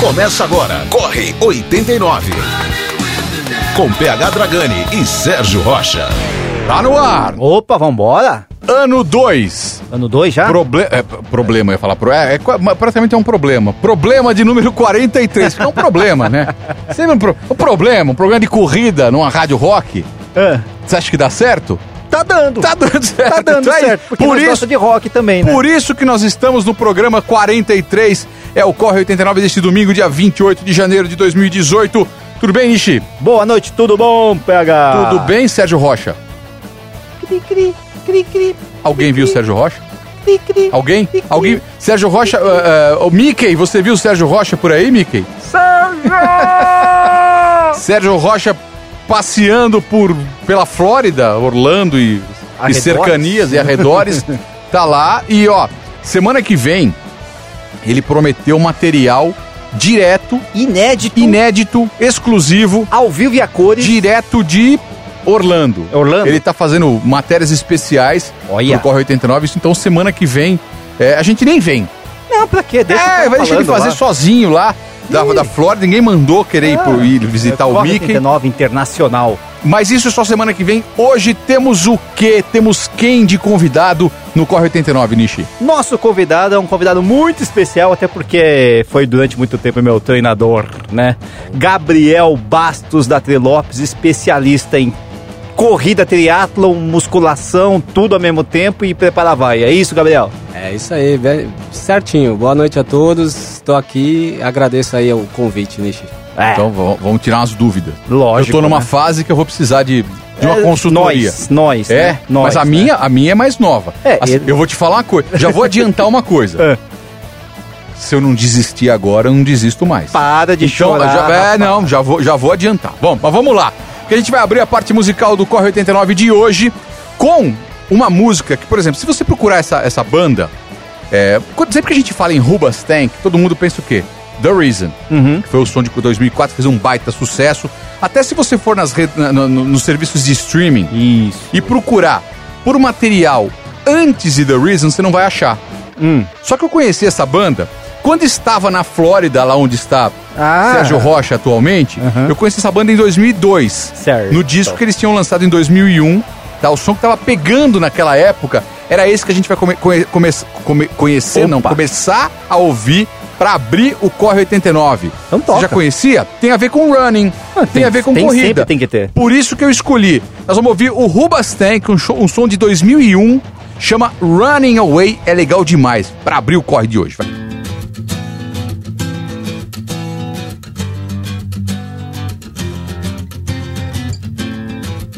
Começa agora. Corre 89. Com PH Dragani e Sérgio Rocha. Tá no ar. Opa, vambora? Ano 2. Ano 2 já? Proble é, problema, eu ia falar. Pro é, é, praticamente é um problema. Problema de número 43. É um problema, né? Sempre um, pro um problema, um problema de corrida numa rádio rock. É. Você acha que dá certo? Tá dando. Tá dando certo. Tá dando é certo, porque por isso, de rock também, né? Por isso que nós estamos no programa 43. É o Corre 89 deste domingo, dia 28 de janeiro de 2018. Tudo bem, Nishi? Boa noite, tudo bom, PH? Tudo bem, Sérgio Rocha? Cri, cri, cri, cri. Alguém viu o Sérgio Rocha? Cri, cri. Alguém? Cri, cri. Alguém? Sérgio Rocha, uh, uh, o Mickey, você viu o Sérgio Rocha por aí, Mickey? Sérgio! Sérgio Rocha passeando por pela Flórida, Orlando e, e cercanias e arredores, tá lá e ó, semana que vem ele prometeu material direto, Inédito, inédito, exclusivo, ao vivo e a cores. direto de Orlando. Orlando? Ele tá fazendo matérias especiais Olha. pro Corre 89, isso então semana que vem é, a gente nem vem. Não, pra quê? Deixa é, vai deixar ele fazer lá. sozinho lá. Da, da Flórida, ninguém mandou querer ir, pro, ir visitar É, o Corre Mickey. 89 Internacional. Mas isso é só semana que vem. Hoje temos o quê? Temos quem de convidado no Corre 89, Nishi? Nosso convidado é um convidado muito especial, até porque foi durante muito tempo meu treinador, né? Gabriel Bastos da Trilopes, especialista em corrida, triatlon, musculação, tudo ao mesmo tempo e prepara vai. É isso, Gabriel? É isso aí, certinho. Boa noite a todos. Estou aqui, agradeço aí o convite, Nishi. É, Então vamos, vamos tirar umas dúvidas. lógico. Eu tô numa né? fase que eu vou precisar de, de uma É, consultoria. Nós, nós. É, né? Nós, mas a né? minha, a minha é mais nova. É, Assim, ele- Eu vou te falar uma coisa. Já vou adiantar uma coisa. É. Se eu não desistir agora, eu não desisto mais. Para de Então, chorar. já, é, rapaz. não, já vou, já vou adiantar. Bom, mas vamos lá. Que a gente vai abrir a parte musical do Corre 89 de hoje com uma música que, por exemplo, se você procurar essa, essa banda, é, sempre que a gente fala em Rubas Tank, todo mundo pensa o quê? The Reason, Uhum. que foi o som de 2004, fez um baita sucesso. Até se você for nas red- na- no- no- nos serviços de streaming Isso. e procurar por material antes de The Reason, você não vai achar. Hum. Só que eu conheci essa banda quando estava na Flórida, lá onde está Ah. Sérgio Rocha atualmente. Aham. Eu conheci essa banda em 2002. Certo. No disco que eles tinham lançado em 2001. Tá, o som que tava pegando naquela época era esse que a gente vai come- come- come- conhecer, não, Opa. começar a ouvir pra abrir o Corre 89. Então Você toca. já conhecia? Tem a ver com running, Ah, tem, tem- a ver com tem- corrida. sempre tem que ter. Por isso que eu escolhi. Nós vamos ouvir o Rubas Tank, um, show- um som de 2001, chama Running Away, é legal demais, pra abrir o corre de hoje. Vai.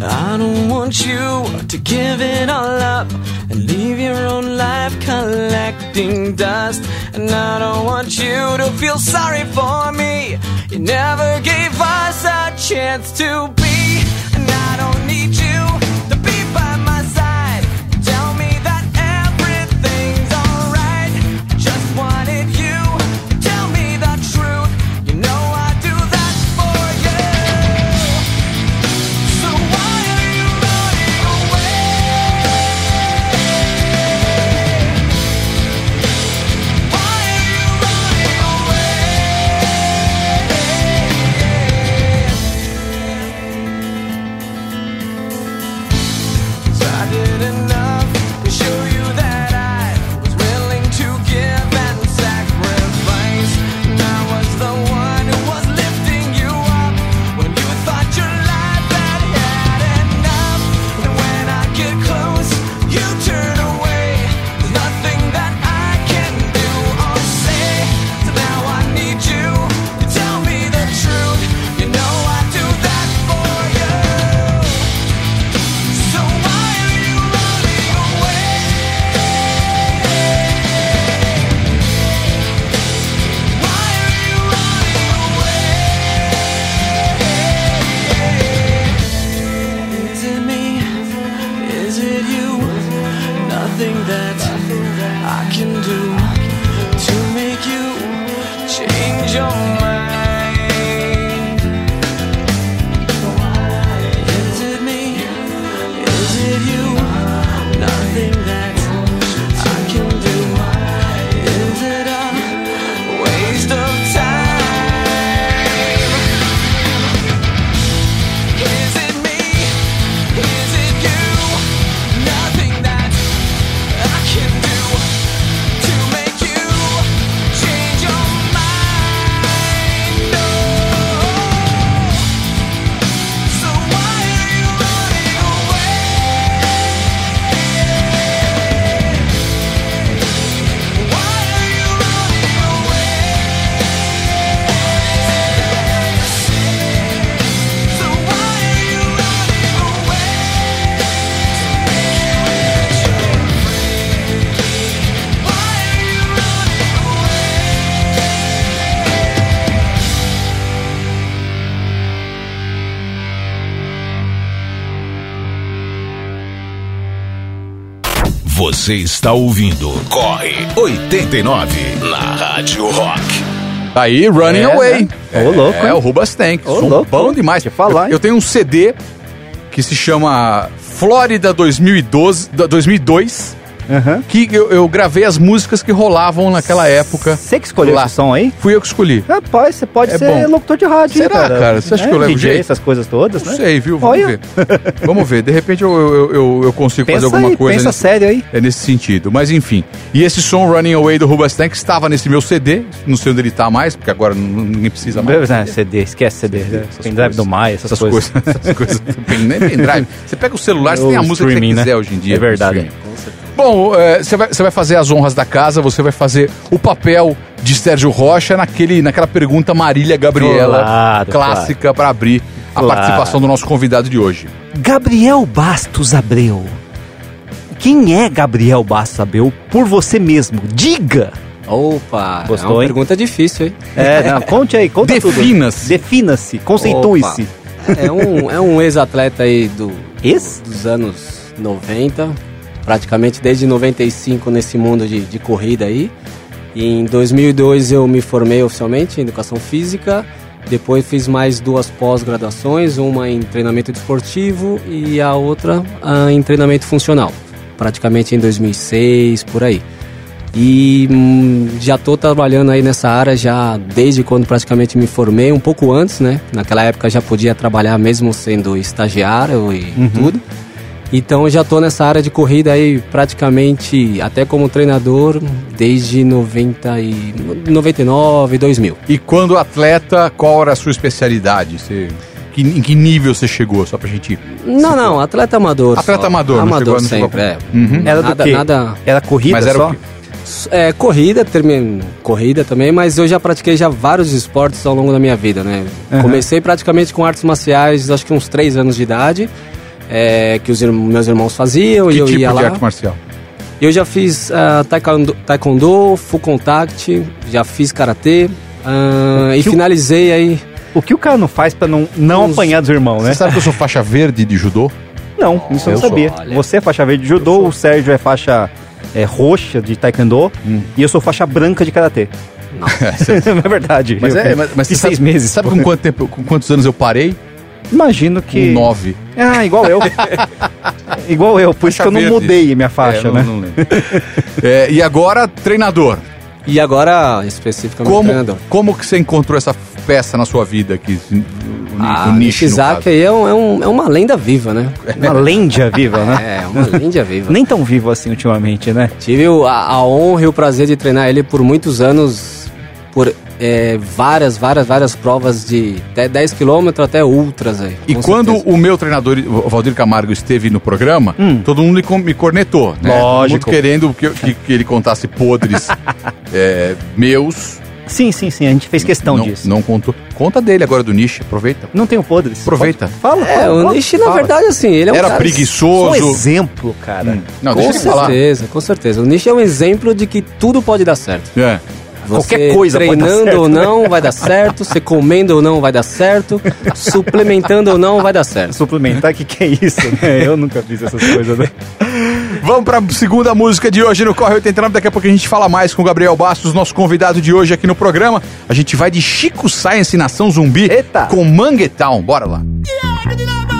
I don't want you to give it all up and leave your own life collecting dust. And I don't want you to feel sorry for me. You never gave us a chance to be. And I don't need you Você está ouvindo Corre 89 na Rádio Rock. Tá Aí, Running É, Away. né? Ô, louco, É, hein? o Rubas Tank. Ô, Som louco. bom demais. Eu falar, eu, hein? eu tenho um CD que se chama Flórida 2012, da- 2002, Aham. que eu, eu gravei as músicas que rolavam naquela época. Você que escolheu lá. esse som aí? Fui eu que escolhi. Rapaz, você pode É ser bom. locutor de rádio, Será, cara? Você acha que eu levo DJ, jeito? essas coisas todas, Não né? sei, viu? Vamos Olha. ver. Vamos ver. De repente eu, eu, eu, eu consigo fazer Pensa alguma aí, coisa pensa nesse, sério aí. é nesse sentido. Mas enfim. E esse som Running Away do Rubas Tank estava nesse meu CD. Não sei onde ele tá mais, porque agora ninguém precisa mais. Né, CD, esquece CD. Pendrive do Maia, essas, Essas coisas. coisas. Essas coisas. Nem pendrive. Você pega o celular, você tem a música que você né? quiser hoje em dia. É verdade. Bom, é, você vai, você vai fazer as honras da casa, você vai fazer o papel de Sérgio Rocha naquele, naquela pergunta Marília Gabriela, Claro, clássica para abrir a Claro. participação do nosso convidado de hoje. Gabriel Bastos Abreu. Quem é Gabriel Bastos Abreu por você mesmo? Diga! Opa, Gostou, é uma hein? pergunta difícil, hein? É, não, conte aí, conta tudo. Defina-se. Defina-se, conceitue-se. É um, é um ex-atleta aí do, Ex? dos anos 90, praticamente desde 95 nesse mundo de, de corrida aí. E em 2002 eu me formei oficialmente em Educação Física, depois fiz mais duas pós-graduações, uma em treinamento desportivo e a outra ah, em treinamento funcional, praticamente em 2006, por aí. E hum, já estou trabalhando aí nessa área já desde quando praticamente me formei, um pouco antes, né? Naquela época já podia trabalhar mesmo sendo estagiário e tudo. Então já estou nessa área de corrida aí praticamente até como treinador desde 90 e 99, 2000. E quando atleta, qual era a sua especialidade? Você, que, em que nível você chegou? Só pra gente. Não, não, atleta amador. Atleta só. amador, não amador chegou- não chegou sempre, a- é. Uhum. Era do Nada, quê? nada Era corrida Mas era só? o quê? É, corrida, termino, corrida também, mas eu já pratiquei já vários esportes ao longo da minha vida, né? Comecei praticamente com artes marciais, acho que uns 3 anos de idade, é, que os meus irmãos faziam e Que eu tipo ia de lá. arte marcial? Eu já fiz ah, taekwondo, taekwondo, full contact, já fiz karatê ah, e o- finalizei aí. O que o cara não faz pra não, não Uns- apanhar dos irmãos, né? Você sabe que eu sou faixa verde de judô? Não, isso eu não sou. sabia. Olha. Você é faixa verde de judô, o Sérgio é faixa é, roxa de taekwondo e eu sou faixa branca de karatê. Não é verdade. Mas Eu é, mas, mas seis sabe, meses. Sabe com, quanto tempo, com quantos anos eu parei? Imagino Com que. nove. Ah, igual eu. igual eu, por isso que eu não verde. mudei minha faixa, É, não- né? não lembro. É, e agora, treinador. E agora, especificamente, Como, treinador. como que você encontrou essa peça na sua vida aqui? O, Ah, o nicho, Ishizaki aí é, um- é um- é uma lenda viva, né? Uma lenda viva, né? É, uma lenda viva. Nem tão vivo assim ultimamente, né? Tive a, a honra e o prazer de treinar ele por muitos anos, por é, várias, várias, várias provas de até 10 km até ultras aí. E quando certeza. o meu treinador, o Valdir Camargo, esteve no programa, Hum. todo mundo me cornetou, né? Lógico. querendo que, que- que ele contasse podres é, meus. Sim, sim, sim, a gente fez questão não, disso. Não contou. Conta dele agora do Nishi, aproveita. Não tenho podres. Aproveita. Fala, É, fala, o fala. Nishi, na fala. verdade, assim, ele é um Era cara... Só um preguiçoso. exemplo, cara. Hum. Não, Com deixa ele falar. certeza, com certeza. O Nishi é um exemplo de que tudo pode dar certo. É. Qualquer coisa pode dar treinando certo, ou né? não vai dar certo, você comendo ou não vai dar certo, suplementando ou não vai dar certo. Suplementar, o que, que é isso, né? Eu nunca fiz essas coisas, né? Vamos pra segunda música de hoje no Corre 89. Daqui a pouco a gente fala mais com o Gabriel Bastos, nosso convidado de hoje aqui no programa. A gente vai de Chico Science Nação Zumbi Eita. com Manguetown. Bora lá. Tô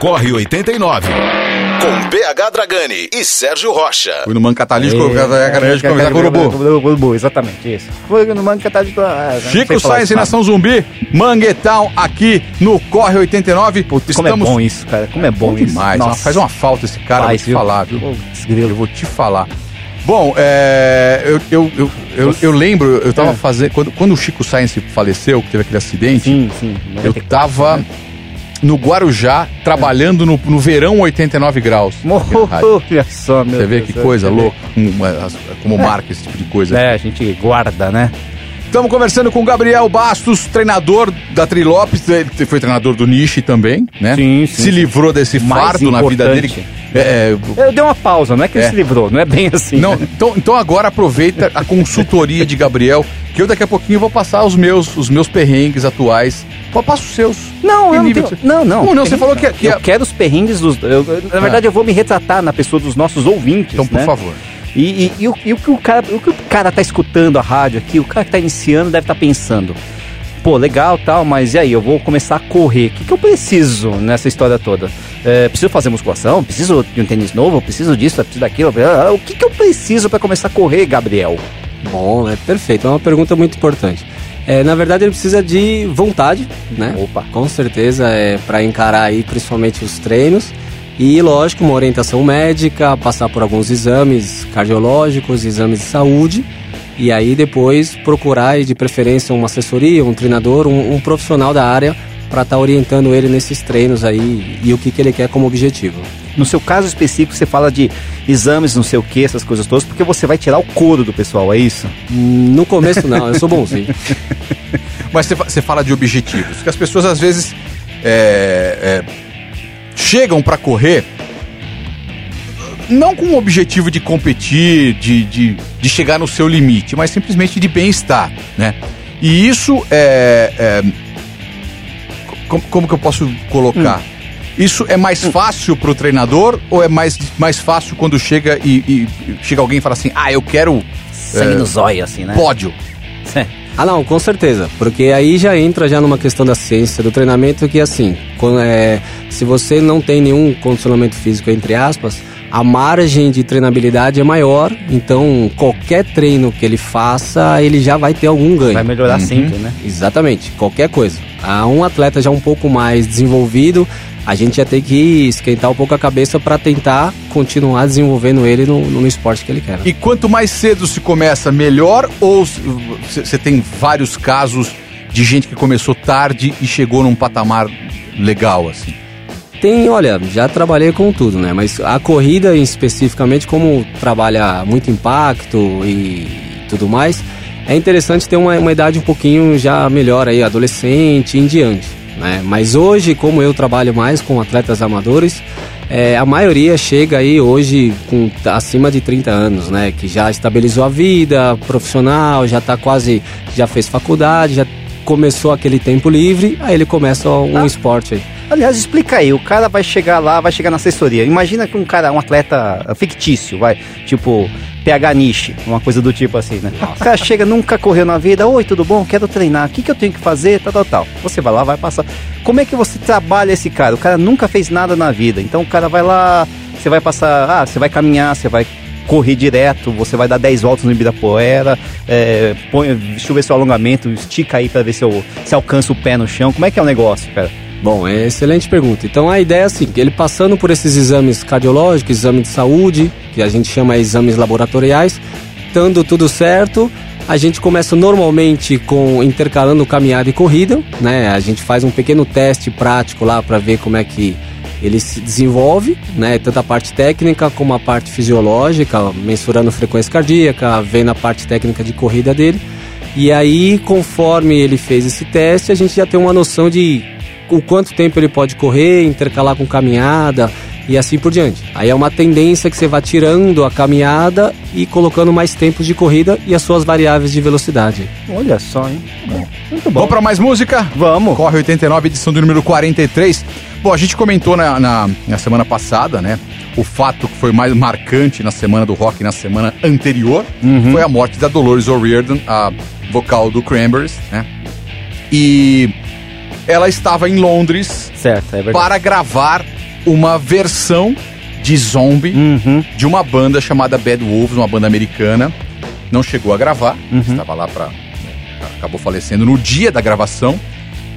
Corre 89. Com PH Dragani e Sérgio Rocha. Fui no Manco Catalítico, É, o urubu. Urubu, exatamente isso. Foi no Mangue Catalítico. ah, Chico Sainz e Nação Zumbi, Manguetown, aqui no Corre 89. Putz, como é bom isso, cara. Como é bom, Bom isso. demais. Nossa. Faz uma falta esse cara, Faz, vou te falar, viu? Grilo. Vou te falar. Bom, é, eu, eu, eu, eu, eu lembro, eu tava É. fazendo. Quando, quando o Chico Sainz faleceu, que teve aquele acidente, Sim, sim. eu tava no Guarujá, trabalhando no, no verão 89 graus. Olha só, meu Você vê Deus que céu. coisa louca, como, as- como marca esse tipo de coisa. É, a gente guarda, né? Estamos conversando com o Gabriel Bastos, treinador da Trilopes, ele foi treinador do Nishi também, né? Sim, sim, Se livrou desse fardo na vida dele. É, é, Eu dei uma pausa, não é que ele É. se livrou, não é bem assim. Não, né? então, então agora aproveita a consultoria de Gabriel, que eu daqui a pouquinho vou passar os meus, os meus perrengues atuais. Pô, Passa os seus. Não, Que eu não, tenho, não, não. Como não? Você falou que- não. que eu a- quero os perrengues dos. eu- na verdade, eu vou me retratar na pessoa dos nossos ouvintes. Então, por né? favor. E, e- e o, e o que o cara, o que o cara tá escutando a rádio aqui, o cara que tá iniciando deve estar pensando. Pô, legal tal, mas e aí? Eu vou começar a correr. O que, que eu preciso nessa história toda? É, preciso fazer musculação? Preciso de um tênis novo? Preciso disso? Preciso daquilo? Ah, O que, que eu preciso para começar a correr, Gabriel? Bom, é perfeito. É uma pergunta muito importante. É, na verdade, ele precisa de vontade, né? Opa. Com certeza, é para encarar aí principalmente os treinos. E, lógico, uma orientação médica, passar por alguns exames cardiológicos, exames de saúde. E aí depois procurar, de preferência, uma assessoria, um treinador, um, um profissional da área para estar orientando ele nesses treinos aí e o que, que ele quer como objetivo. No seu caso específico, você fala de exames, não sei o que, essas coisas todas, porque você vai tirar o couro do pessoal, é isso? Hum, No começo, não, eu sou bonzinho. Mas você fa- você fala de objetivos, que as pessoas às vezes é, é, chegam para correr não com o objetivo de competir, de, de, de chegar no seu limite, mas simplesmente de bem-estar, né? E isso é, é como, como que eu posso colocar? Isso é mais fácil pro treinador ou é mais, mais fácil quando chega e, e- chega alguém e fala assim, ah, eu quero Sangue no zóio, assim, né? pódio? Ah, não, com certeza. Porque aí já entra já numa questão da ciência, do treinamento, que assim, quando, é, se você não tem nenhum condicionamento físico, entre aspas, a margem de treinabilidade é maior, então qualquer treino que ele faça, ele já vai ter algum ganho. Vai melhorar sempre, né? Exatamente, qualquer coisa. A um atleta já um pouco mais desenvolvido, a gente já tem que esquentar um pouco a cabeça para tentar continuar desenvolvendo ele no, no esporte que ele quer. E quanto mais cedo se começa, melhor? Ou você tem vários casos de gente que começou tarde e chegou num patamar legal, assim? Tem, olha, já trabalhei com tudo, né? Mas a corrida especificamente, como trabalha muito impacto e tudo mais, é interessante ter uma, uma idade um pouquinho já melhor aí, adolescente em diante, né? Mas hoje, como eu trabalho mais com atletas amadores, é, a maioria chega aí hoje com acima de 30 anos, né? Que já estabilizou a vida profissional, já tá quase, já fez faculdade, já começou aquele tempo livre, aí ele começa um Ah. esporte aí. Aliás, explica aí, o cara vai chegar lá, vai chegar na assessoria. Imagina que um cara, um atleta fictício, vai, tipo PH Niche, uma coisa do tipo assim, né? O cara chega, nunca correu na vida, oi, tudo bom? Quero treinar, o que, que eu tenho que fazer? Tal, tal, tal. Você vai lá, vai passar. Como é que você trabalha esse cara? O cara nunca fez nada na vida, então o cara vai lá, você vai passar, ah, você vai caminhar, você vai correr direto, você vai dar 10 voltas no Ibirapuera, é, põe, deixa eu ver seu alongamento, estica aí pra ver se, eu, se alcança o pé no chão. Como é que é o negócio, cara? Bom, é excelente pergunta. Então a ideia é assim, ele passando por esses exames cardiológicos, exame de saúde, que a gente chama exames laboratoriais, estando tudo certo, a gente começa normalmente com intercalando caminhada e corrida, né? A gente faz um pequeno teste prático lá para ver como é que ele se desenvolve, né? Tanto a parte técnica como a parte fisiológica, mensurando frequência cardíaca, vendo a parte técnica de corrida dele. E aí, conforme ele fez esse teste, a gente já tem uma noção de o quanto tempo ele pode correr, intercalar com caminhada e assim por diante. Aí é uma tendência que você vai tirando a caminhada e colocando mais tempos de corrida e as suas variáveis de velocidade. Olha só, hein? Muito bom. Vamos pra mais música? Vamos. Corre 89, edição do número 43. Bom, a gente comentou na, na, na semana passada, né? O fato que foi mais marcante na semana do rock na semana anterior foi a morte da Dolores O'Riordan, a vocal do Cranberries, né? E ela estava em Londres Certo, é para gravar uma versão de Zombie Uhum. de uma banda chamada Bad Wolves, uma banda americana. Não chegou a gravar, estava lá para acabou falecendo no dia da gravação.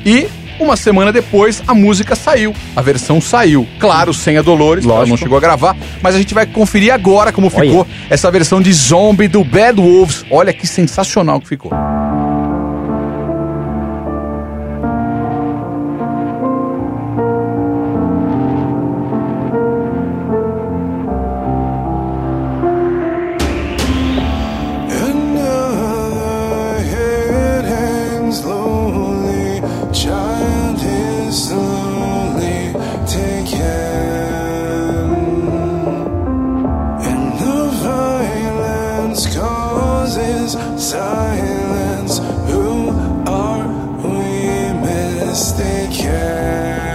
E uma semana depois a música saiu, a versão saiu. Claro, sem a Dolores, ela não chegou a gravar, mas a gente vai conferir agora como Olha. ficou essa versão de Zombie do Bad Wolves. Olha que sensacional que ficou. care.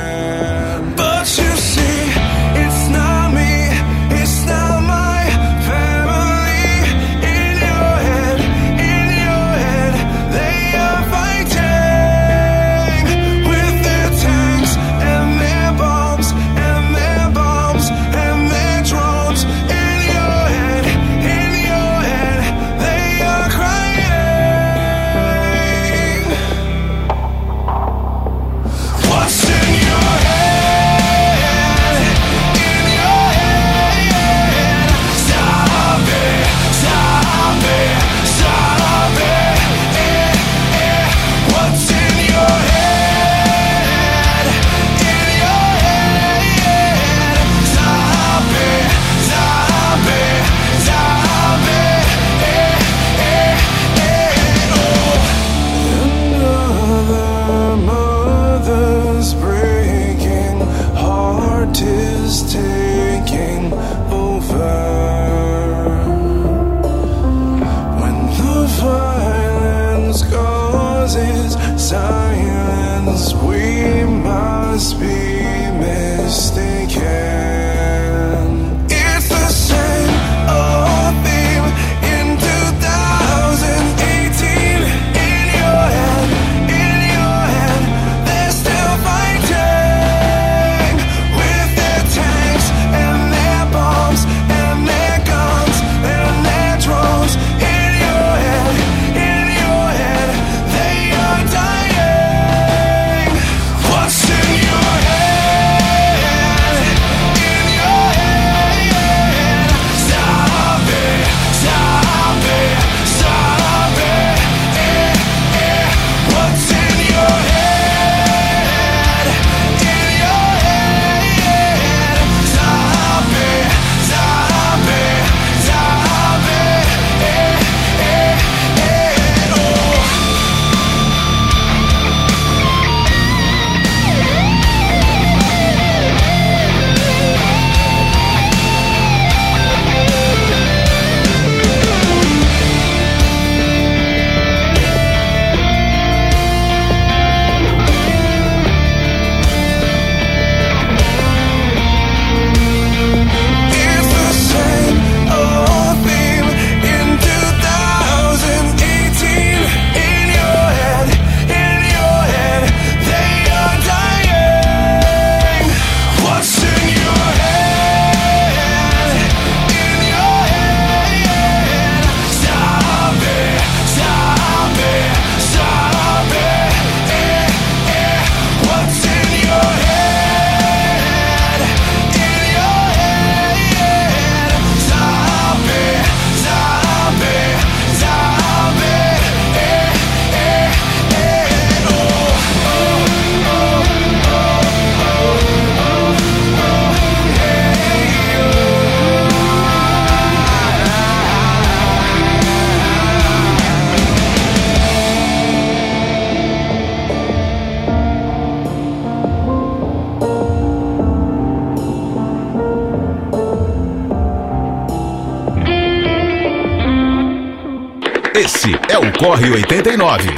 Corre 89.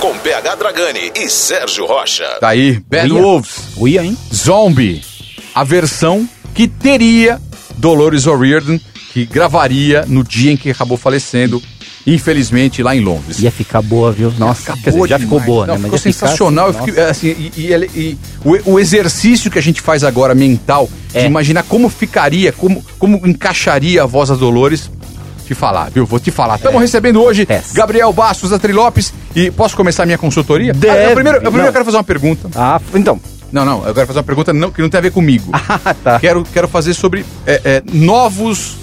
Com PH Dragani e Sérgio Rocha. Tá aí, Bad Uia. Wolves, Uia, hein? Zombie. A versão que teria Dolores O'Riordan, que gravaria no dia em que acabou falecendo, infelizmente, lá em Londres. Ia ficar boa, viu? Nossa, quer dizer, já ficou boa, Não, né? ficou ia ficar sensacional. assim, Eu fiquei, assim, e, e ele- e o, o exercício que a gente faz agora mental, É. de imaginar como ficaria, como, como encaixaria a voz da Dolores, te falar, viu? Vou te falar. Estamos recebendo hoje Peça. Gabriel Bastos da Trilopes e posso começar a minha consultoria? Deve. Ah, eu primeiro, eu, primeiro quero fazer uma pergunta. Ah, então. Não, não, eu quero fazer uma pergunta não- que não tem a ver comigo. Ah, tá. Quero, quero fazer sobre é, é, novos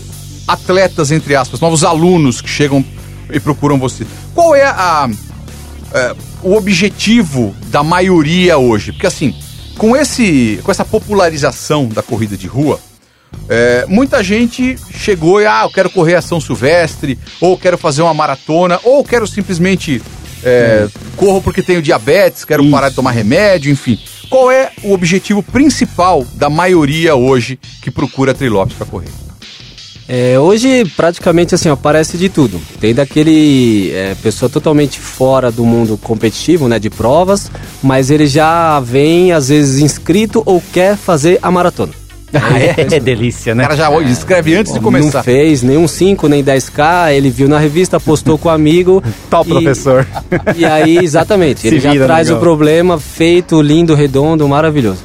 atletas, entre aspas, novos alunos que chegam e procuram você. Qual é, a, é, o objetivo da maioria hoje? Porque assim, com, esse, com essa popularização da corrida de rua, é, muita gente chegou e, ah, eu quero correr a São Silvestre, ou quero fazer uma maratona, ou quero simplesmente é, corro porque tenho diabetes, quero Isso. parar de tomar remédio, enfim. Qual é o objetivo principal da maioria hoje que procura Trilopes para correr? É, hoje, praticamente assim, aparece de tudo. Tem daquele é, pessoa totalmente fora do mundo competitivo, né, de provas, mas ele já vem, às vezes, inscrito ou quer fazer a maratona. Ah, é, delícia, O né? cara já escreve antes de começar. Não fez nenhum 5, nem 10K, ele viu na revista, postou com o amigo. Tal e- professor. E aí, exatamente, Se ele já vira, traz o problema feito, lindo, redondo, maravilhoso.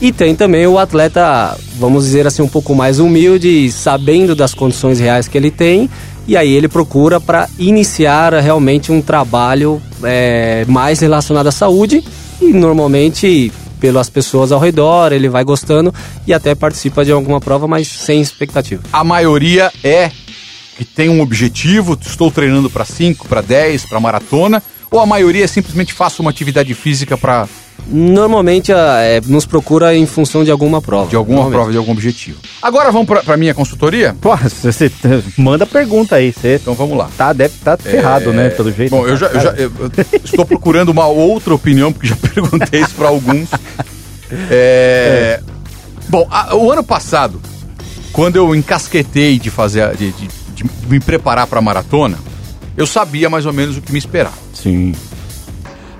E tem também o atleta, vamos dizer assim, um pouco mais humilde, sabendo das condições reais que ele tem, e aí ele procura para iniciar realmente um trabalho é, mais relacionado à saúde, e normalmente pelas pessoas ao redor, ele vai gostando e até participa de alguma prova, mas sem expectativa. A maioria é que tem um objetivo, estou treinando para 5, para 10, para maratona, ou a maioria é simplesmente faço uma atividade física para Normalmente a- é, nos procura em função de alguma prova. de alguma prova, de algum objetivo. Agora vamos para minha consultoria? Pô, você, você manda pergunta aí. Você Então vamos lá. tá, deve estar ferrado, né? Pelo jeito. Bom, eu já, eu já- eu- estou procurando uma outra opinião, porque já perguntei isso para alguns. É, Bom, a- o ano passado, quando eu encasquetei de fazer, a- de, de- de me preparar para a maratona, eu sabia mais ou menos o que me esperar. Sim.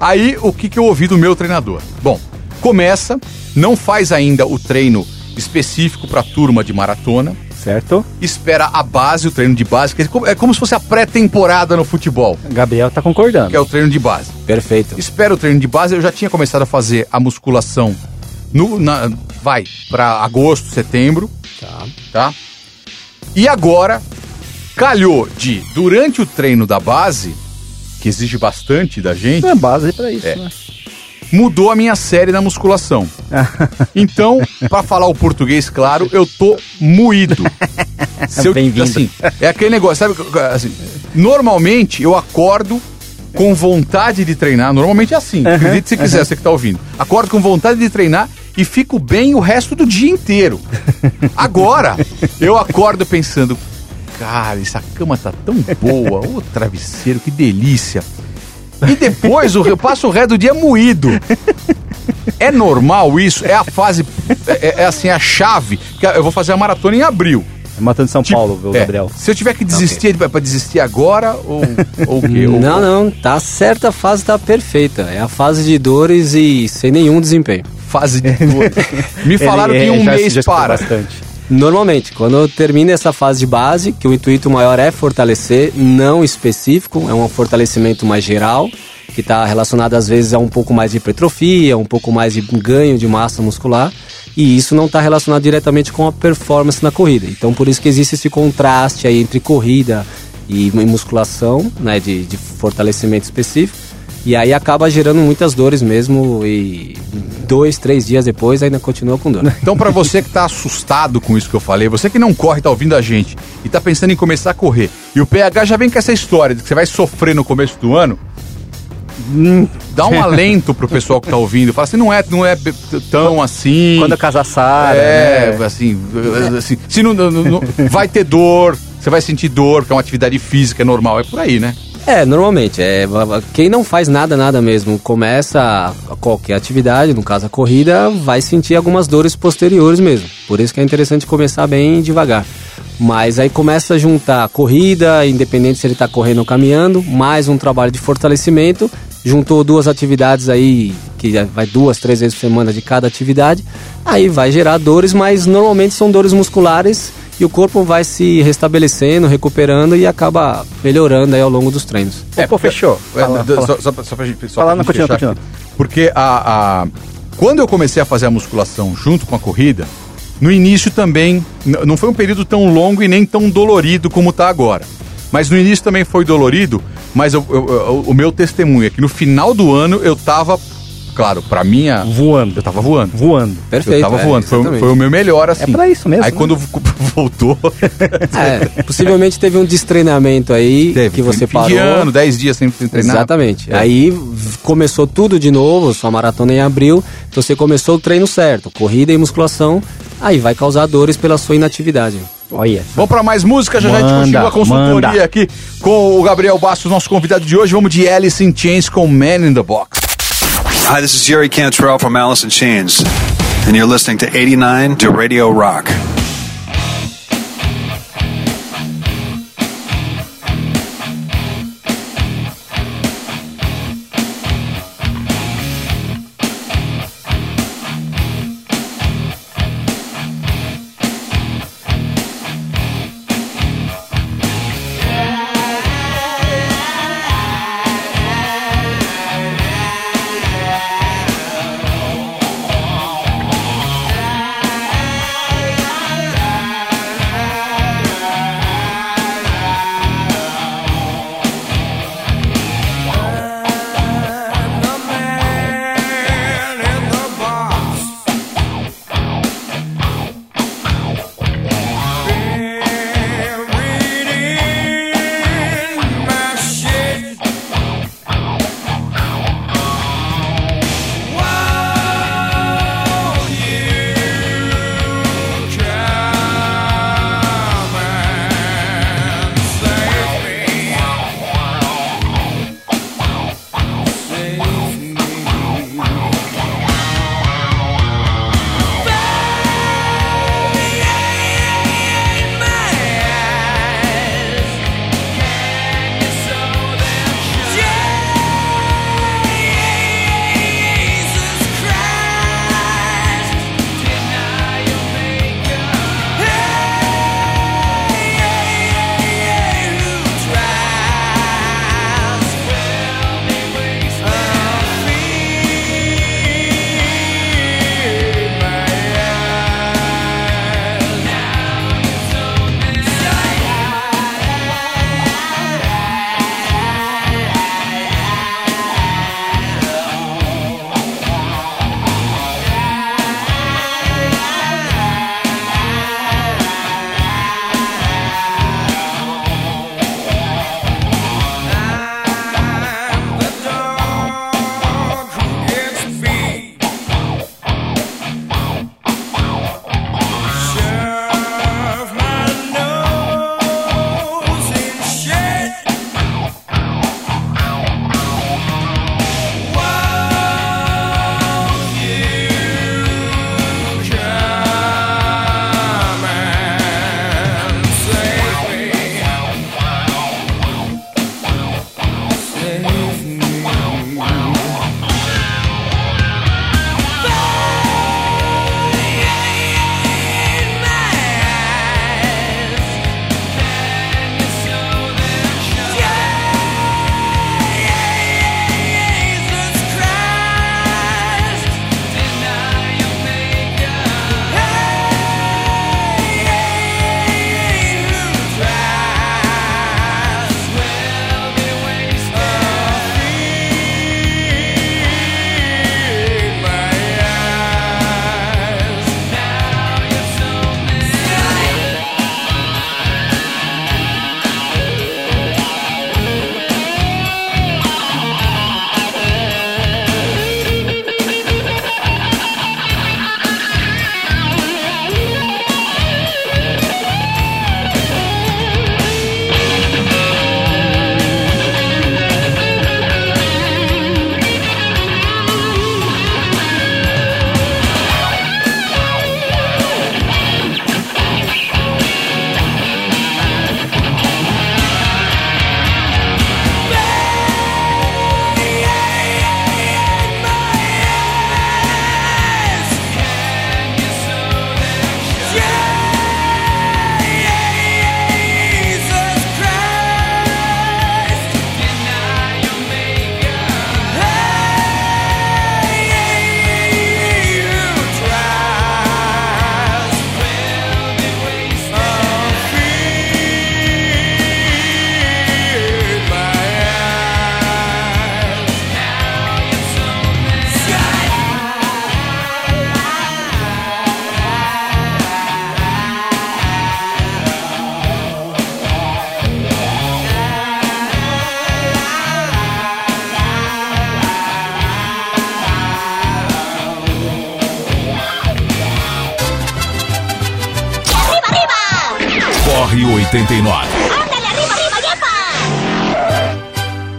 Aí, o que, que eu ouvi do meu treinador? Bom, começa, não faz ainda o treino específico para a turma de maratona, Certo? espera a base, o treino de base, que é como- é como se fosse a pré-temporada no futebol, Gabriel tá concordando. que é o treino de base. Perfeito. Espera o treino de base, eu já tinha começado a fazer a musculação no, na- vai para agosto, setembro, Tá. tá? E agora calhou de durante o treino da base, que exige bastante da gente, É base pra isso, É. né? mudou a minha série na musculação. Então, pra falar o português claro, eu tô moído. Bem-vindo. Assim, é aquele negócio, sabe? assim, normalmente eu acordo com vontade de treinar. Normalmente é assim. Acredite se quiser, você que tá ouvindo. Acordo com vontade de treinar e fico bem o resto do dia inteiro. Agora, eu acordo pensando, cara, essa cama tá tão boa, ô travesseiro, que delícia. E depois eu passo o resto do dia moído. É normal isso? É a fase. É, é assim, a chave. Que Eu vou fazer a maratona em abril. É Matando São Tipo, Paulo, viu, é, Gabriel? Se eu tiver que desistir, é pra desistir agora ou, ou o quê? Ou- Não, não, tá certa, a fase tá perfeita. É a fase de dores e sem nenhum desempenho. Fase de dor. Me falaram Ele, que é, um já- mês já para. Bastante. Normalmente, quando termina essa fase de base, que o intuito maior é fortalecer, não específico, é um fortalecimento mais geral, que está relacionado às vezes a um pouco mais de hipertrofia, um pouco mais de ganho de massa muscular, e isso não está relacionado diretamente com a performance na corrida. Então, por isso que existe esse contraste aí entre corrida e musculação, né, de, de fortalecimento específico. E aí acaba gerando muitas dores mesmo e dois, três dias depois ainda continua com dor. Então, pra você que tá assustado com isso que eu falei, você que não corre, tá ouvindo a gente e tá pensando em começar a correr, e o PH já vem com essa história de que você vai sofrer no começo do ano, dá um alento pro pessoal que tá ouvindo. Fala assim, não é, não é tão assim. Quando a casa Sara, É, né? assim, assim, se não, não- não- vai ter dor, você vai sentir dor, que é uma atividade física, é normal, é por aí, né? É, normalmente. É, quem não faz nada, nada mesmo, começa qualquer atividade, no caso a corrida, vai sentir algumas dores posteriores mesmo. Por isso que é interessante começar bem devagar. Mas aí começa a juntar corrida, independente se ele está correndo ou caminhando, mais um trabalho de fortalecimento. Juntou duas atividades aí, que vai duas, três vezes por semana de cada atividade. Aí vai gerar dores, mas normalmente são dores musculares e o corpo vai se restabelecendo, recuperando e acaba melhorando aí ao longo dos treinos. É, pô, fechou. É, Fala. Só, só, pra- só pra gente, só Fala, pra não, continua, fechar continua. Porque a, a- quando eu comecei a fazer a musculação junto com a corrida, no início também, não foi um período tão longo e nem tão dolorido como tá agora. Mas no início também foi dolorido, mas eu- eu- eu- o meu testemunho é que no final do ano eu tava, claro, pra minha... Voando. Eu tava voando. Voando. Perfeito. eu tava é, voando. Foi, foi o meu melhor, assim. É pra isso mesmo, Aí né? quando voltou... É, possivelmente teve um destreinamento aí Teve, que você parou. de ano, 10 dias sem treinar. Exatamente. É. Aí começou tudo de novo, sua maratona em abril, então você começou o treino certo, corrida e musculação, aí vai causar dores pela sua inatividade. Olha. Vamos para mais música, já já a gente Manda, continua a consultoria manda. aqui com o Gabriel Bastos, nosso convidado de hoje. Vamos de Alice in Chains com Man in the Box. Hi, this is Jerry Cantrell from Alice in Chains, and you're listening to 89 to Radio Rock.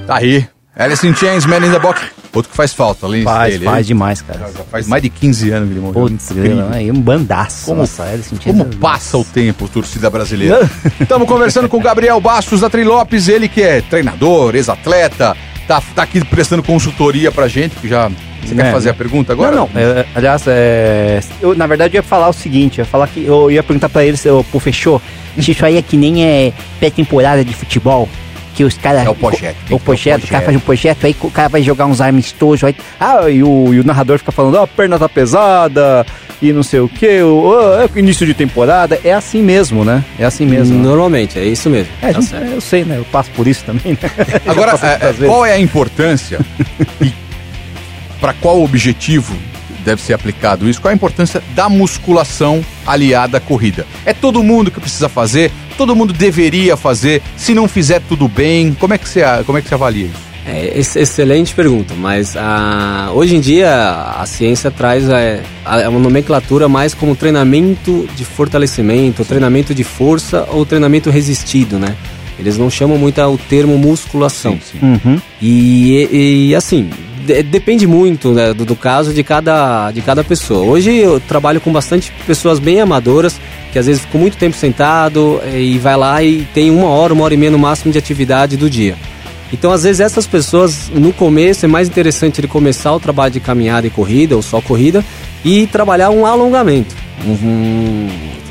Tá aí. Alice in Chains, Man in the Box. Outro que faz falta, além Faz, dele. faz demais, cara. já faz mais de 15 anos que ele morreu. Putz, aí um bandaço. Como- Nossa, Alice in Chains Como é- passa o tempo, torcida brasileira. Estamos conversando com o Gabriel Bastos da Trilopes, ele que é treinador, ex-atleta, tá, tá aqui prestando consultoria pra gente, que já... Você quer É, fazer a pergunta agora? Não, não. é, aliás, é, eu, na verdade, eu ia falar o seguinte: eu ia, falar que, eu ia perguntar pra ele, se eu, pro Fechou, isso aí é que nem é pré-temporada de futebol. Que os caras. É o projeto, O o projeto, o cara projeto. faz um projeto, aí o cara vai jogar uns amistosos. Aí, ah, e o, e o narrador fica falando, ó, a perna tá pesada e não sei o que, é início de temporada. É assim mesmo, né? É assim mesmo. né? Normalmente, é isso mesmo. É, Tá gente, eu sei, né? Eu passo por isso também, né? Agora, é, é, qual é a importância e para qual objetivo deve ser aplicado isso? Qual é a importância da musculação aliada à corrida? É todo mundo que precisa fazer? Todo mundo deveria fazer? Se não fizer tudo bem, como é que você, como é que você avalia isso? É, ex- excelente pergunta, mas ah, hoje em dia a ciência traz é, a- uma nomenclatura mais como treinamento de fortalecimento, treinamento de força ou treinamento resistido, né? Eles não chamam muito o termo musculação. Uhum. E, e, assim, de- depende muito né, do, do caso de cada, de cada pessoa. Hoje eu trabalho com bastante pessoas bem amadoras, que às vezes ficam muito tempo sentado eh, e vai lá e tem uma hora, uma hora e meia no máximo de atividade do dia. Então, às vezes, essas pessoas, no começo, é mais interessante ele começar o trabalho de caminhada e corrida, ou só corrida, e trabalhar um alongamento, um- um-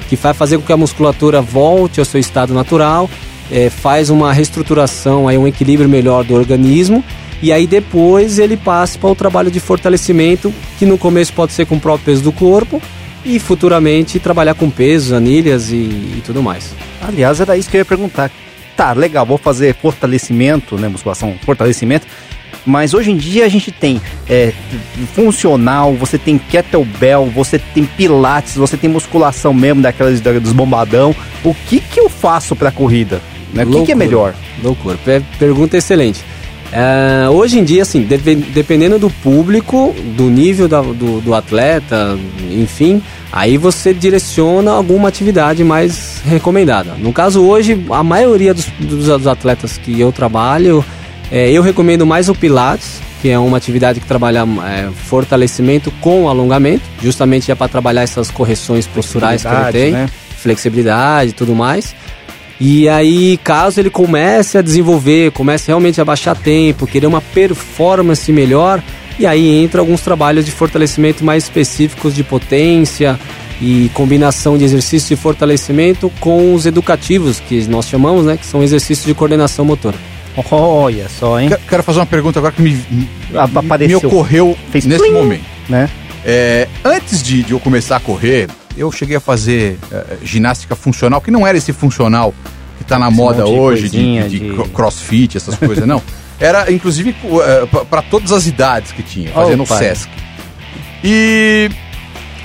que vai fazer com que a musculatura volte ao seu estado natural, eh, faz uma reestruturação, aí, um equilíbrio melhor do organismo, e aí depois ele passe para o trabalho de fortalecimento, que no começo pode ser com o próprio peso do corpo, e futuramente trabalhar com pesos, anilhas e, e tudo mais. Aliás, era isso que eu ia perguntar. Tá, legal, vou fazer fortalecimento, né? Musculação, fortalecimento. Mas hoje em dia a gente tem é, funcional, você tem kettlebell, você tem pilates, você tem musculação mesmo daquelas da- dos bombadão. O que que eu faço pra corrida? Né? O que, que é melhor? Loucura. Pe- Pergunta excelente. É, hoje em dia, assim, dependendo do público, do nível da- do, do atleta, enfim, aí você direciona alguma atividade mais recomendada. No caso, hoje, a maioria dos, dos- dos atletas que eu trabalho, é, eu recomendo mais o Pilates, que é uma atividade que trabalha é, fortalecimento com alongamento, justamente é para trabalhar essas correções posturais que ele tem, né? flexibilidade e tudo mais. E aí, caso ele comece a desenvolver, comece realmente a baixar tempo, querer uma performance melhor, e aí entra alguns trabalhos de fortalecimento mais específicos de potência e combinação de exercícios de fortalecimento com os educativos, que nós chamamos, né, que são exercícios de coordenação motora. Olha só, hein? Quero, fazer uma pergunta agora que me, Ah, me apareceu. ocorreu Fez nesse plim. momento. Né? É, antes de, de eu começar a correr, eu cheguei a fazer é, ginástica funcional, que não era esse funcional que tá na Esse moda de hoje, de, de de- cro- crossfit, essas coisas, não. Era, inclusive, para todas as idades que tinha, fazia no Opa. Sesc. E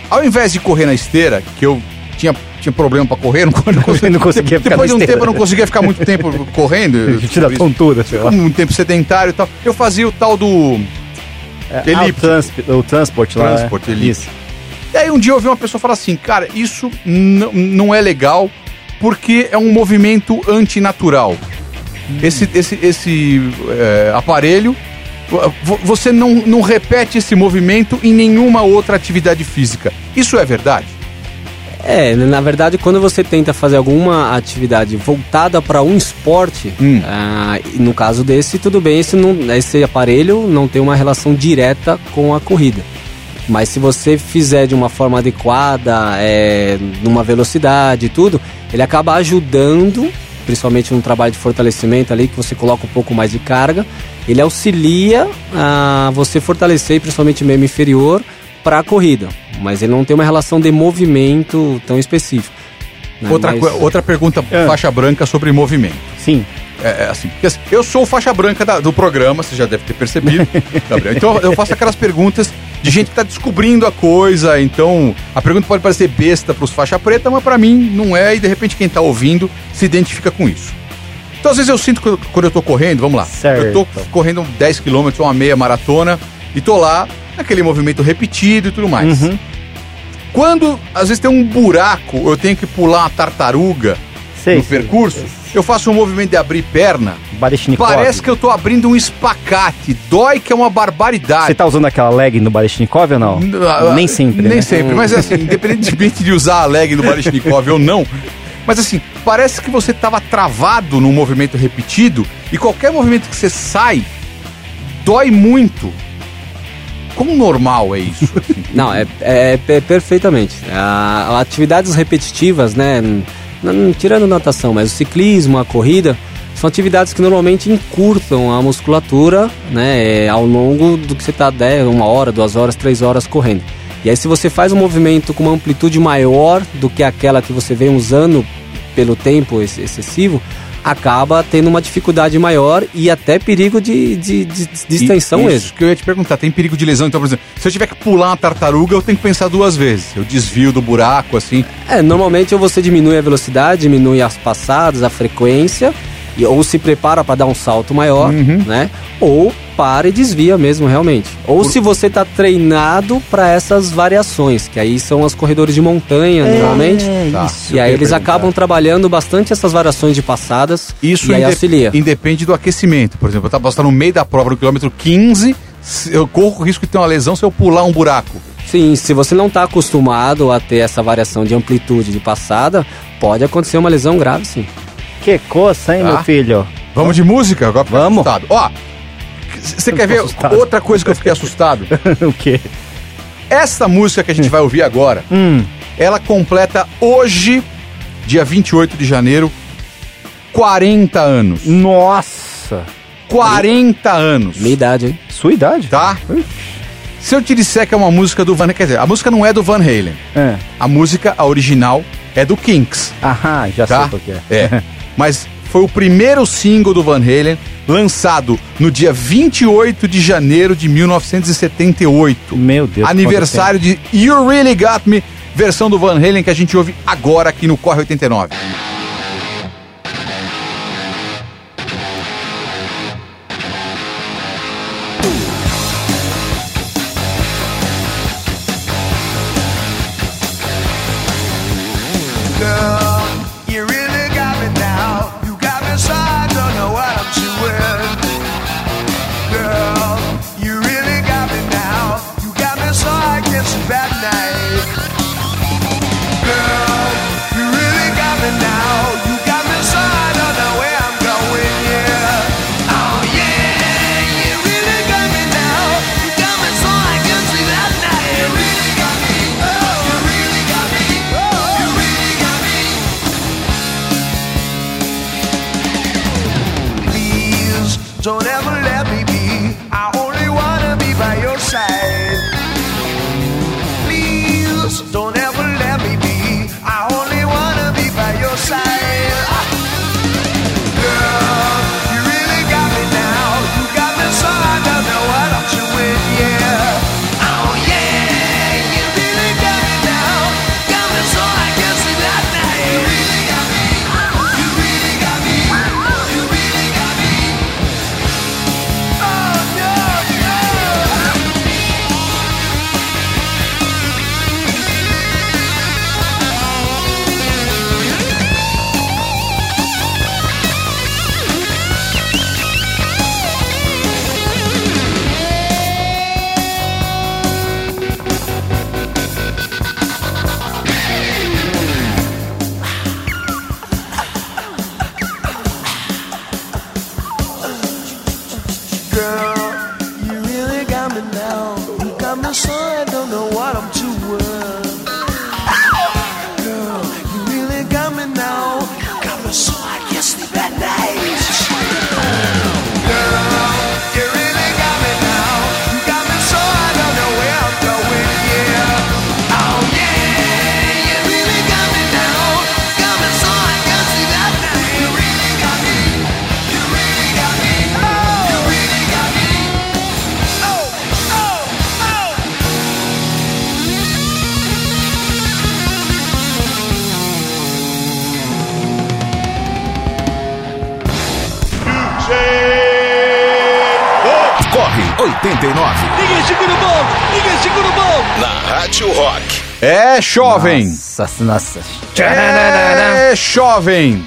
ao invés de correr na esteira, que eu tinha, tinha problema para correr, não, conseguia, Não conseguia depois de um tempo eu não conseguia ficar muito tempo correndo. Tira a tontura, sei lá. um tempo sedentário e tal. Eu fazia o tal do Ah, o, trans, o transport lá. Transport, né? elipse. Isso. E aí um dia eu ouvi uma pessoa falar assim, cara, isso não é legal porque é um movimento antinatural. Esse, esse, esse é, aparelho, vo- você não, não repete esse movimento em nenhuma outra atividade física. Isso é verdade? É, na verdade, quando você tenta fazer alguma atividade voltada para um esporte, Hum. ah, no caso desse, tudo bem, esse, não, esse aparelho não tem uma relação direta com a corrida. Mas se você fizer de uma forma adequada, é, numa velocidade e tudo, ele acaba ajudando, principalmente no trabalho de fortalecimento ali, que você coloca um pouco mais de carga, ele auxilia a você fortalecer principalmente o membro inferior para a corrida. Mas ele não tem uma relação de movimento tão específico. né? Outra, Mas- outra pergunta, É. faixa branca sobre movimento. Sim. É, é assim, assim, eu sou o faixa branca da- do programa, você já deve ter percebido, Gabriel. Então eu faço aquelas perguntas de gente que tá descobrindo a coisa, então a pergunta pode parecer besta pros faixa preta, mas pra mim não é, e de repente quem tá ouvindo se identifica com isso. Então às vezes eu sinto que quando eu tô correndo, vamos lá, Certo. eu tô correndo 10 km, uma meia maratona, e tô lá, naquele movimento repetido e tudo mais. Uhum. Quando às vezes tem um buraco, eu tenho que pular uma tartaruga, Sei, no sei. percurso, eu faço um movimento de abrir perna, Barishnikov. parece que eu tô abrindo um espacate. Dói que é uma barbaridade. Você tá usando aquela leg no Barishnikov ou não? Ah, Nem sempre, Nem né? sempre, mas assim, independentemente de usar a leg do Barishnikov ou não, mas assim, parece que você tava travado num movimento repetido e qualquer movimento que você sai dói muito. Como normal é isso? assim? Não, é, é, é perfeitamente. A, atividades repetitivas, né? Tirando natação, mas o ciclismo, a corrida, são atividades que normalmente encurtam a musculatura, né? é, ao longo do que você está uma hora, duas horas, três horas correndo. E aí, se você faz um movimento com uma amplitude maior do que aquela que você vem usando pelo tempo ex- excessivo, acaba tendo uma dificuldade maior e até perigo de, de, de, de extensão mesmo. Isso que eu ia te perguntar, tem perigo de lesão? Então, por exemplo, se eu tiver que pular uma tartaruga, eu tenho que pensar duas vezes. Eu desvio do buraco, assim. É, normalmente você diminui a velocidade, diminui as passadas, a frequência, e, ou se prepara para dar um salto maior, né? Ou para e desvia mesmo, realmente. Ou se você está treinado para essas variações, que aí são os corredores de montanha, normalmente. Tá. isso E aí eles perguntar. acabam trabalhando bastante essas variações de passadas Isso e aí inde- auxilia. independe do aquecimento. Por exemplo, eu posso estar no meio da prova, no quilômetro 15, se- eu corro o risco de ter uma lesão se eu pular um buraco. Sim, se você não está acostumado a ter essa variação de amplitude de passada, pode acontecer uma lesão grave, sim. Que coça, hein, Tá. meu filho? Vamos de música? Agora Vamos. assustado. Ó, você quer ver assustado. outra coisa que eu fiquei assustado? o quê? Essa música que a gente vai ouvir agora, Hum, ela completa hoje, dia 28 de janeiro, 40 anos. nossa. 40 anos. Minha idade, hein? Sua idade? Tá? Se eu te disser que é uma música do Van Halen, quer dizer, a música não é do Van Halen. É. A música, a original, é do Kinks, Aham, já tá? sei qual que é. É. Mas foi o primeiro single do Van Halen lançado no dia 28 de janeiro de 1978. Meu Deus. Aniversário de You Really Got Me, versão do Van Halen que a gente ouve agora aqui no Corre 89. 89 Ninguém segura o bom! Ninguém segura o bom! na Rádio Rock. É, jovem! Nossa, nossa. É, jovem!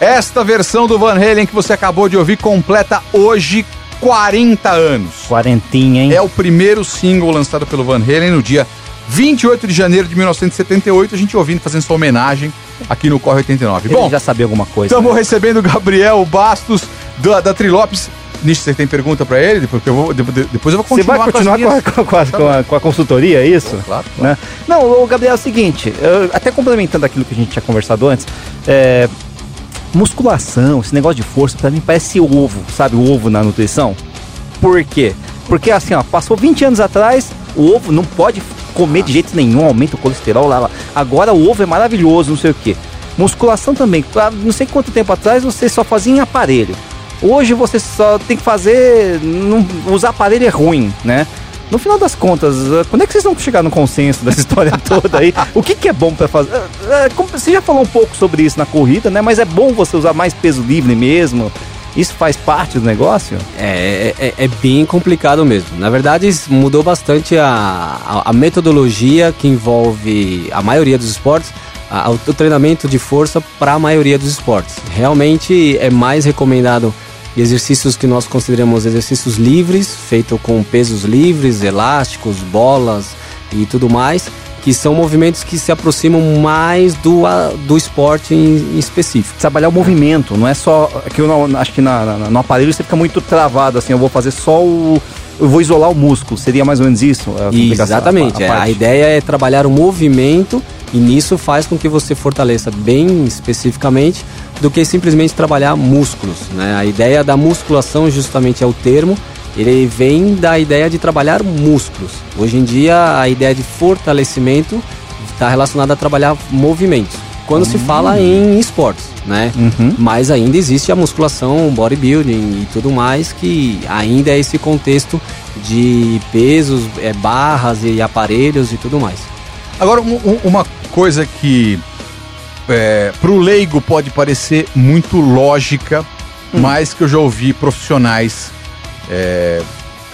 Esta versão do Van Halen que você acabou de ouvir completa hoje 40 anos. Quarentinha, hein? É o primeiro single lançado pelo Van Halen no dia 28 de janeiro de 1978. A gente ouvindo, fazendo sua homenagem aqui no Corre 89. Ele Bom, já sabia alguma coisa. estamos né? recebendo o Gabriel Bastos da, da Trilopes. Nish, você tem pergunta pra ele? Depois eu vou, depois eu vou Você continuar vai continuar com com as a, com, a, com, a, com a- com a consultoria, é isso? Claro, claro. Né? Não, o Gabriel, é o seguinte, eu- até complementando aquilo que a gente tinha conversado antes, é, musculação, esse negócio de força, pra mim parece ovo, sabe? O ovo na nutrição. Por quê? Porque assim, ó, passou 20 anos atrás, o ovo não pode comer de jeito nenhum, aumenta o colesterol lá, lá. Agora o ovo é maravilhoso, não sei o quê. Musculação também, não sei quanto tempo atrás você só fazia em aparelho. Hoje você só tem que fazer. Não, usar aparelho é ruim, né? No final das contas, eh, quando é que vocês vão chegar no consenso dessa história toda aí? O que, que é bom pra fazer? Eh, eh, Você já falou um pouco sobre isso na corrida, né? Mas é bom você usar mais peso livre mesmo. Isso faz parte do negócio? É, é, é bem complicado mesmo. Na verdade, mudou bastante a, a, a metodologia que envolve a maioria dos esportes, a- o treinamento de força para a maioria dos esportes. Realmente é mais recomendado exercícios que nós consideramos exercícios livres, feito com pesos livres, elásticos, bolas e tudo mais, que são movimentos que se aproximam mais do, a- do esporte em- em específico. Trabalhar o movimento, não é só. Que eu não- acho que na- na- no aparelho você fica muito travado, assim, eu vou fazer só o. Eu vou isolar o músculo, seria mais ou menos isso? a complicação, Exatamente. a- é, a A, parte? ideia é trabalhar o movimento e nisso faz com que você fortaleça bem especificamente do que simplesmente trabalhar músculos. Né? A ideia da musculação justamente é o termo. Ele vem da ideia de trabalhar músculos. Hoje em dia a ideia de fortalecimento está relacionada a trabalhar movimentos. Quando se fala em esportes, né? Uhum. Mas ainda existe a musculação, bodybuilding e tudo mais, que ainda é esse contexto de pesos, é, barras e aparelhos e tudo mais. Agora, um- uma coisa que é, pro leigo pode parecer muito lógica, Hum. mas que eu já ouvi profissionais é,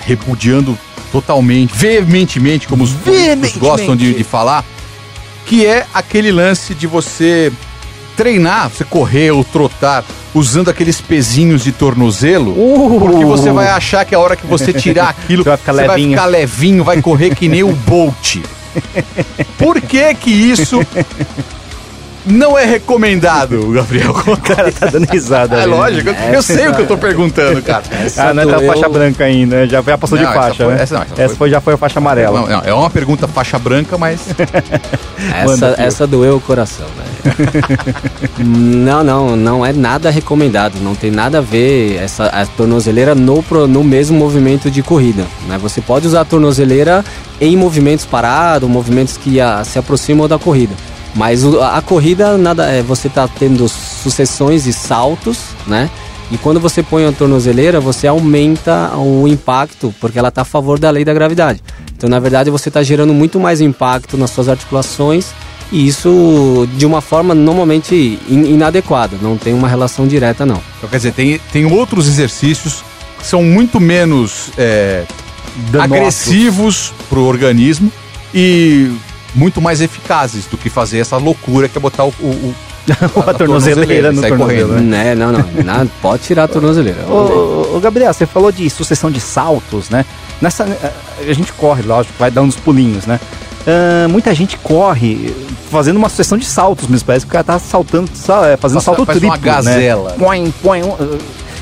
repudiando totalmente, veementemente, como os políticos gostam de, de falar, que é aquele lance de você treinar, você correr ou trotar usando aqueles pezinhos de tornozelo, Uh! porque você vai achar que a hora que você tirar aquilo, Você vai ficar você vai ficar levinho, vai correr que nem o Bolt. Por que que isso não é recomendado, Gabriel? O cara tá dando risada. É né? lógico, eu sei o que eu tô perguntando, cara. Ah, não é doeu- faixa branca ainda, já, já passou Não, de essa faixa, foi- né? essa não, essa essa foi- foi, já foi a faixa amarela. Não, não, é uma pergunta faixa branca, mas Essa, essa doeu o coração, né? não, não, não é nada recomendado. Não tem nada a ver essa a tornozeleira no, no mesmo movimento de corrida. Né? Você pode usar a tornozeleira em movimentos parados, movimentos que ah, se aproximam da corrida. Mas o- a, corrida nada é você está tendo sucessões e saltos, né? E quando você põe a tornozeleira, você aumenta o impacto, porque ela está a favor da lei da gravidade. Então, na verdade, você está gerando muito mais impacto nas suas articulações e isso de uma forma normalmente in- inadequada, não tem uma relação direta, não. Então, quer dizer, tem, tem outros exercícios que são muito menos é, agressivos pro organismo e muito mais eficazes do que fazer essa loucura que é botar o, o- o- a tornozeleira no tornozelo. correndo. né? Né, não, não, não, pode tirar a tornozeleira. Ô, ô, ô, Gabriel, você falou de sucessão de saltos, né? Nessa, eh, a gente corre, lógico, vai dando uns pulinhos, né? Ah, muita gente corre fazendo uma sucessão de saltos mesmo, parece que o cara tá saltando, sa- eh, fazendo Nossa, salto parece triplo, uma gazela. né? Põe, põe, ah,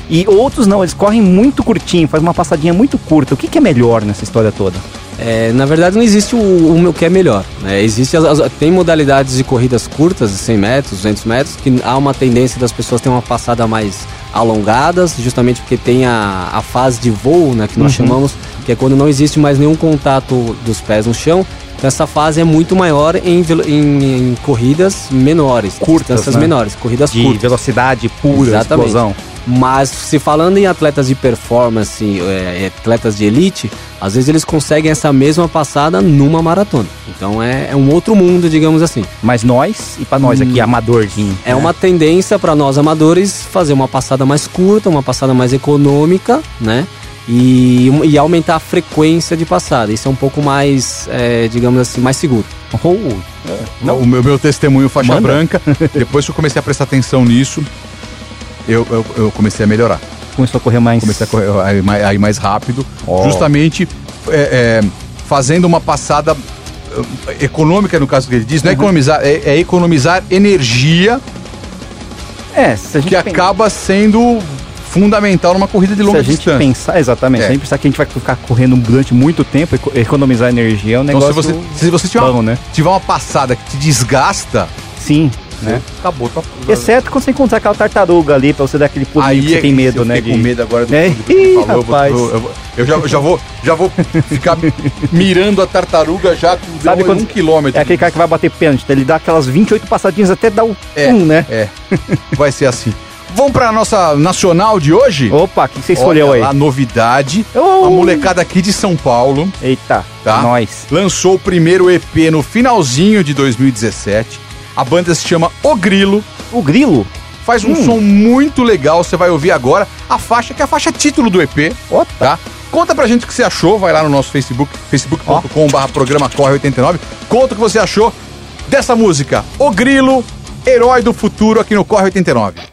e outros não, eles correm muito curtinho, faz uma passadinha muito curta. O que, que é melhor nessa história toda? É, na verdade, não existe o, o meu que é melhor. Né? Existe as- as- tem modalidades de corridas curtas, de 100 metros, 200 metros, que há uma tendência das pessoas terem uma passada mais alongadas, justamente porque tem a, a fase de voo, né, que nós chamamos, que é quando não existe mais nenhum contato dos pés no chão. Então essa fase é muito maior em, em- em corridas menores, Curtas, distâncias né? menores, corridas De curtas. velocidade pura, Exatamente. explosão. Mas se falando em atletas de performance, é, atletas de elite, às vezes eles conseguem essa mesma passada numa maratona. Então é, é um outro mundo, digamos assim. Mas nós, e pra nós aqui, amadorzinho. É uma tendência para nós amadores fazer uma passada mais curta, uma passada mais econômica, né? E, e aumentar a frequência de passada. Isso é um pouco mais, é, digamos assim, mais seguro. Oh, o meu, meu testemunho faixa Manda. branca, depois que eu comecei a prestar atenção nisso, eu, eu, eu comecei a melhorar. Começou a correr mais. Comecei a correr a ir mais, a ir mais rápido, Ó. justamente é, é, fazendo uma passada é, econômica, no caso que ele diz, Uhum. não é economizar, é, é economizar energia É, se a gente que pen- acaba sendo fundamental numa corrida de Se longa a gente distância. pensar, exatamente, É. se a gente pensar que a gente vai ficar correndo durante muito tempo, eco- economizar energia é um Então, negócio se você, se você tiver, bom, uma, né? tiver uma passada que te desgasta, Sim, né? acabou. Tua, Exceto quando você encontrar aquela tartaruga ali, pra você dar aquele pulinho que é você tem medo, eu né? fiquei com medo agora do É, tudo que ih, falou. Eu vou- rapaz. Eu, eu vou- eu já, já vou, já vou ficar mirando a tartaruga já com Sabe um, quando- um quilômetro. É aquele cara que vai bater pênalti, ele dá aquelas 28 passadinhas até dar o É, um, né? É, vai ser assim. Vamos pra nossa nacional de hoje? Opa, o que você escolheu Olha aí? lá, novidade. Oh. A molecada aqui de São Paulo Eita, Tá. nós. lançou o primeiro EP no finalzinho de 2017. A banda se chama O Grilo. O Grilo? Faz um hum. som muito legal, você vai ouvir agora a faixa, que é a faixa título do EP. Opa. Tá? Conta pra gente o que você achou, vai lá no nosso Facebook, facebook.com.br programa Corre89. Conta o que você achou dessa música, O Grilo, Herói do Futuro, aqui no Corre89.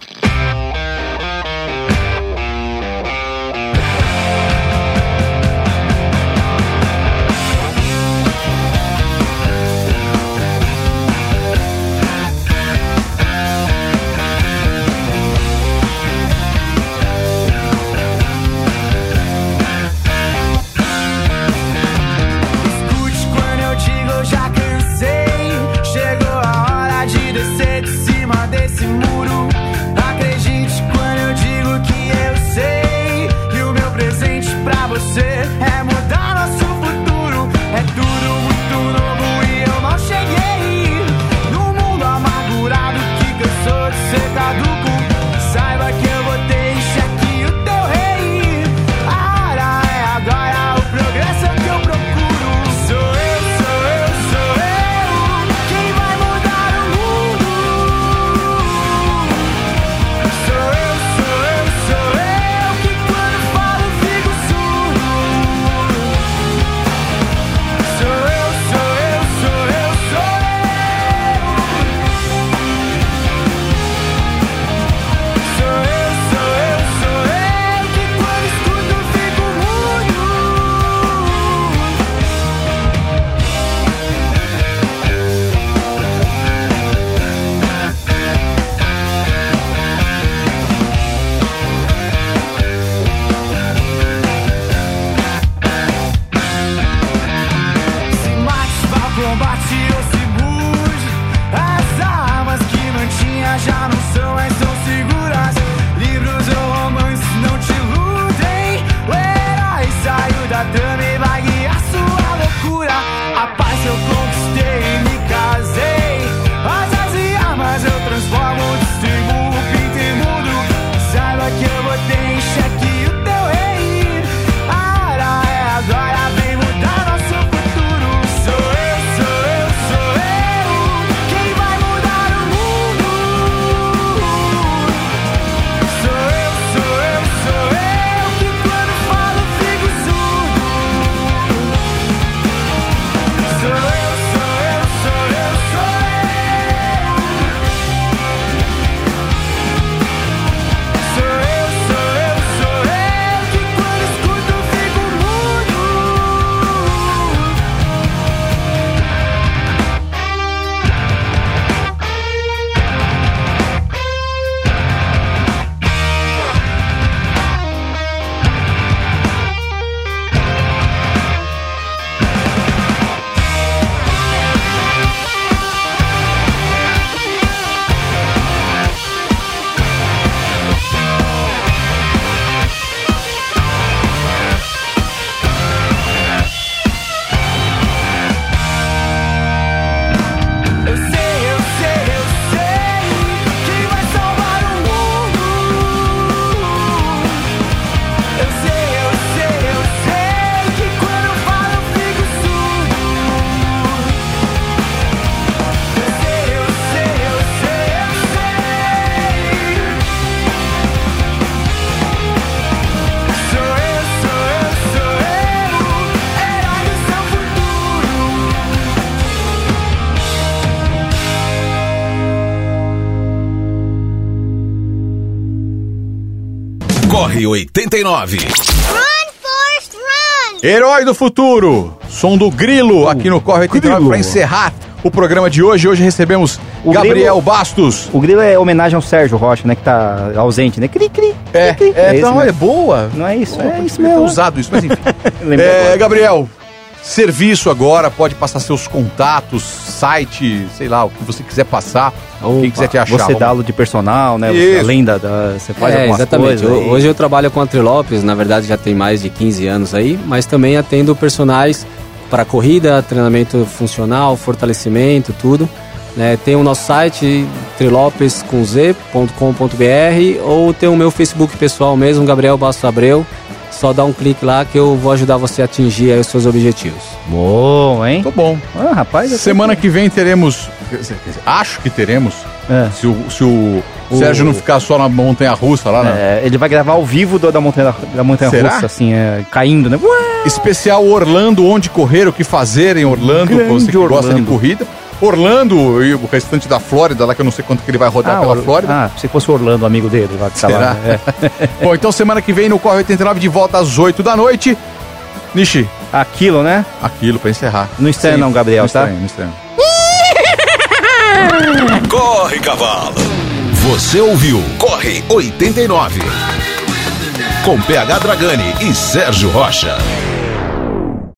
89. Run, Forrest, run! Herói do futuro, som do Grilo aqui no Corre 89 Grilo. para encerrar o programa de hoje. Hoje recebemos O Gabriel Grilo- Bastos. O grilo é homenagem ao Sérgio Rocha, né? Que tá ausente, né? Cri, cri. É, cri, cri. é, esse, não, né? é boa. Não é isso, Pô, é isso mesmo. usado isso, mas enfim. É, agora. Gabriel, serviço agora, pode passar seus contatos, site, sei lá, o que você quiser passar, quem Opa, quiser te achar. Você vamos- dá aula de personal, né? Isso. Além da, da- Você faz é, algumas exatamente. coisas. Hoje eu trabalho com a Trilopes, na verdade já tem mais de 15 anos aí, mas também atendo personagens para corrida, treinamento funcional, fortalecimento, tudo. né? tem o nosso site trilopes.com.br ou tem o meu Facebook pessoal mesmo, Gabriel Bastos Abreu. Só dá um clique lá que eu vou ajudar você a atingir aí os seus objetivos. Bom, hein? Tô bom. Ah, rapaz. Semana que vem teremos, acho que teremos, É. se o, se o O- Sérgio não ficar só na montanha russa lá, né? É, ele vai gravar ao vivo do- da montanha, da montanha Será? russa, assim, é, caindo, né? Ué! Especial Orlando, onde correr, o que fazer em Orlando, Grande você que gosta de Orlando. corrida. Orlando e o restante da Flórida, lá que eu não sei quanto que ele vai rodar pela Or- Flórida. ah, se fosse o Orlando, amigo dele lá que tá Será? lá. né? É. Bom, então semana que vem no Corre 89 de volta às 8 da noite. Nishi, Aquilo, né? aquilo pra encerrar. Não estranha não, Gabriel, não tá? estranha, não estranha. Corre, cavalo. Você ouviu Corre 89. Com PH Dragani e Sérgio Rocha.